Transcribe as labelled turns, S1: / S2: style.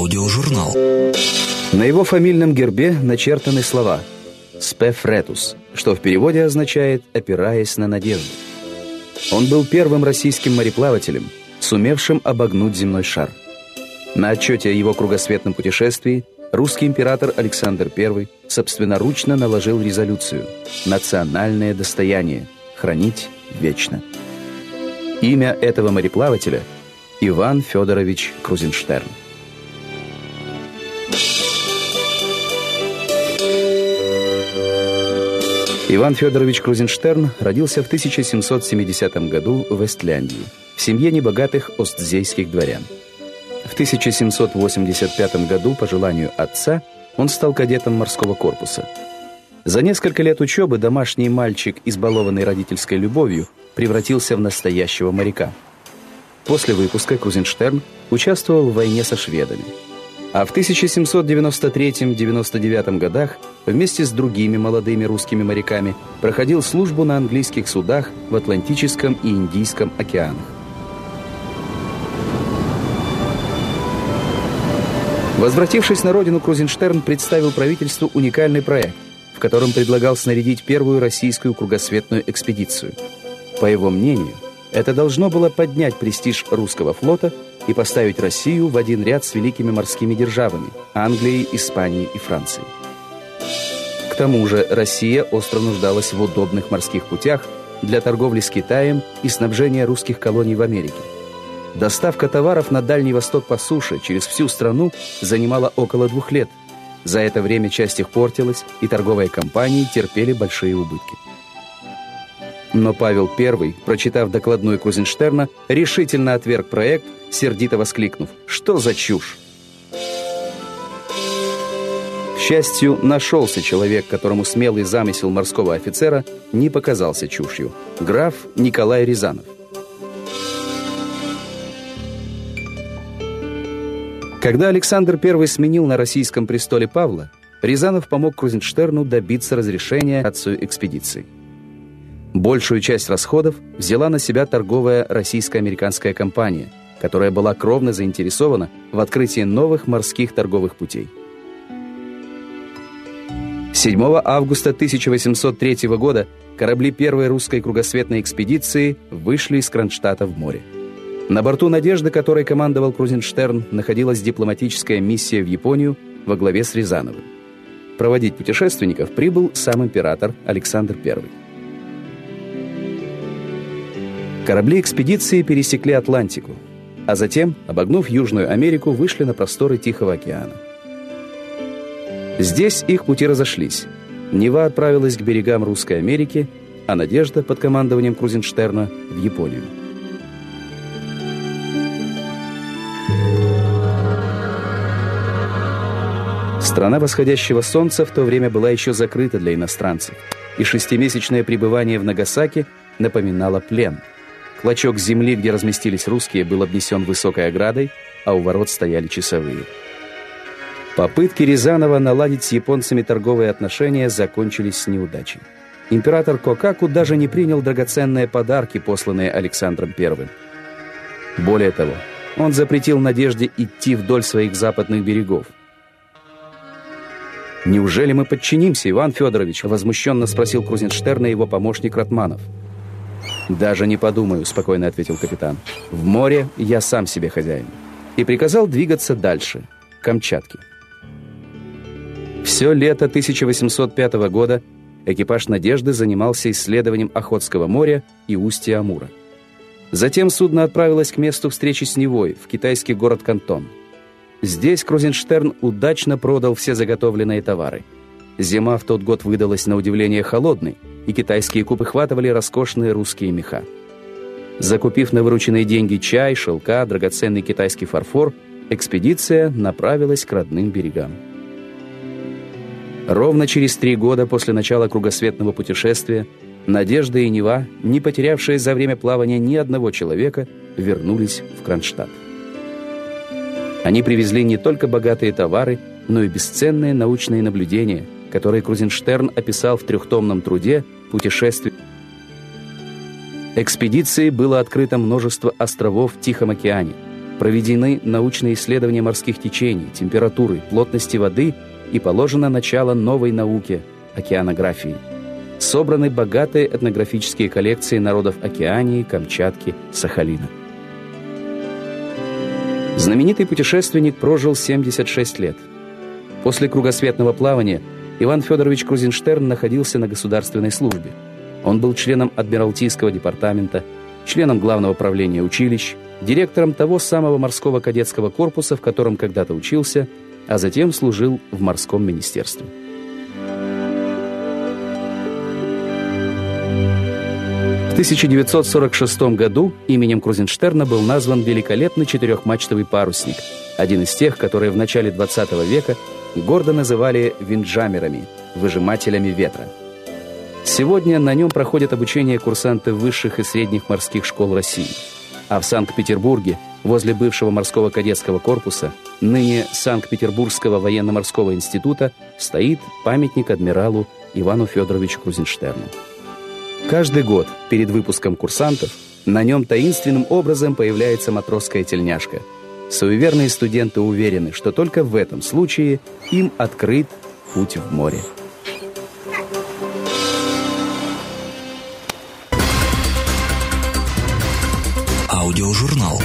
S1: Аудиожурнал.
S2: На его фамильном гербе начертаны слова «Спефретус», что в переводе означает «опираясь на надежду». Он был первым российским мореплавателем, сумевшим обогнуть земной шар. На отчете о его кругосветном путешествии русский император Александр I собственноручно наложил резолюцию «Национальное достояние. Хранить вечно». Имя этого мореплавателя – Иван Федорович Крузенштерн. Иван Федорович Крузенштерн родился в 1770 году в Эстляндии, в семье небогатых остзейских дворян. В 1785 году, по желанию отца, он стал кадетом морского корпуса. За несколько лет учебы домашний мальчик, избалованный родительской любовью, превратился в настоящего моряка. После выпуска Крузенштерн участвовал в войне со шведами – а в 1793-99 годах вместе с другими молодыми русскими моряками проходил службу на английских судах в Атлантическом и Индийском океанах. Возвратившись на родину, Крузенштерн представил правительству уникальный проект, в котором предлагал снарядить первую российскую кругосветную экспедицию. По его мнению, это должно было поднять престиж русского флота – и поставить Россию в один ряд с великими морскими державами – Англией, Испанией и Францией. К тому же Россия остро нуждалась в удобных морских путях для торговли с Китаем и снабжения русских колоний в Америке. Доставка товаров на Дальний Восток по суше через всю страну занимала около двух лет. За это время часть их портилась, и торговые компании терпели большие убытки. Но Павел I, прочитав докладную Крузенштерна, решительно отверг проект, сердито воскликнув «Что за чушь?». К счастью, нашелся человек, которому смелый замысел морского офицера не показался чушью. Граф Николай Рязанов. Когда Александр I сменил на российском престоле Павла, Рязанов помог Крузенштерну добиться разрешения отцу экспедиции. Большую часть расходов взяла на себя торговая российско-американская компания, которая была кровно заинтересована в открытии новых морских торговых путей. 7 августа 1803 года корабли первой русской кругосветной экспедиции вышли из Кронштадта в море. На борту «Надежды», которой командовал Крузенштерн, находилась дипломатическая миссия в Японию во главе с Рязановым. Проводить путешественников прибыл сам император Александр I. Корабли экспедиции пересекли Атлантику, а затем, обогнув Южную Америку, вышли на просторы Тихого океана. Здесь их пути разошлись. Нева отправилась к берегам Русской Америки, а Надежда под командованием Крузенштерна в Японию. Страна восходящего солнца в то время была еще закрыта для иностранцев, и шестимесячное пребывание в Нагасаки напоминало плен – Клочок земли, где разместились русские, был обнесен высокой оградой, а у ворот стояли часовые. Попытки Рязанова наладить с японцами торговые отношения закончились неудачей. Император Кокаку даже не принял драгоценные подарки, посланные Александром I. Более того, он запретил Надежде идти вдоль своих западных берегов. «Неужели мы подчинимся, Иван Федорович?» возмущенно спросил Крузенштерна его помощник Ратманов. «Даже не подумаю», — спокойно ответил капитан. «В море я сам себе хозяин». И приказал двигаться дальше, к Камчатке. Все лето 1805 года экипаж «Надежды» занимался исследованием Охотского моря и устья Амура. Затем судно отправилось к месту встречи с Невой, в китайский город Кантон. Здесь Крузенштерн удачно продал все заготовленные товары. Зима в тот год выдалась на удивление холодной — и китайские купы хватывали роскошные русские меха. Закупив на вырученные деньги чай, шелка, драгоценный китайский фарфор, экспедиция направилась к родным берегам. Ровно через три года после начала кругосветного путешествия Надежда и Нева, не потерявшие за время плавания ни одного человека, вернулись в Кронштадт. Они привезли не только богатые товары, но и бесценные научные наблюдения – который Крузенштерн описал в трехтомном труде «Путешествие». Экспедиции было открыто множество островов в Тихом океане, Проведены научные исследования морских течений, температуры, плотности воды и положено начало новой науке – океанографии. Собраны богатые этнографические коллекции народов Океании, Камчатки, Сахалина. Знаменитый путешественник прожил 76 лет. После кругосветного плавания Иван Федорович Крузенштерн находился на государственной службе. Он был членом Адмиралтейского департамента, членом Главного правления училищ, директором того самого морского кадетского корпуса, в котором когда-то учился, а затем служил в морском министерстве. В 1946 году именем Крузенштерна был назван великолепный четырехмачтовый парусник, один из тех, которые в начале 20 века гордо называли винджамерами, выжимателями ветра. Сегодня на нем проходят обучение курсанты высших и средних морских школ России. А в Санкт-Петербурге, возле бывшего морского кадетского корпуса, ныне Санкт-Петербургского военно-морского института, стоит памятник адмиралу Ивану Федоровичу Крузенштерну. Каждый год перед выпуском курсантов на нем таинственным образом появляется матросская тельняшка. Суеверные студенты уверены, что только в этом случае им открыт путь в море.
S1: Аудиожурнал.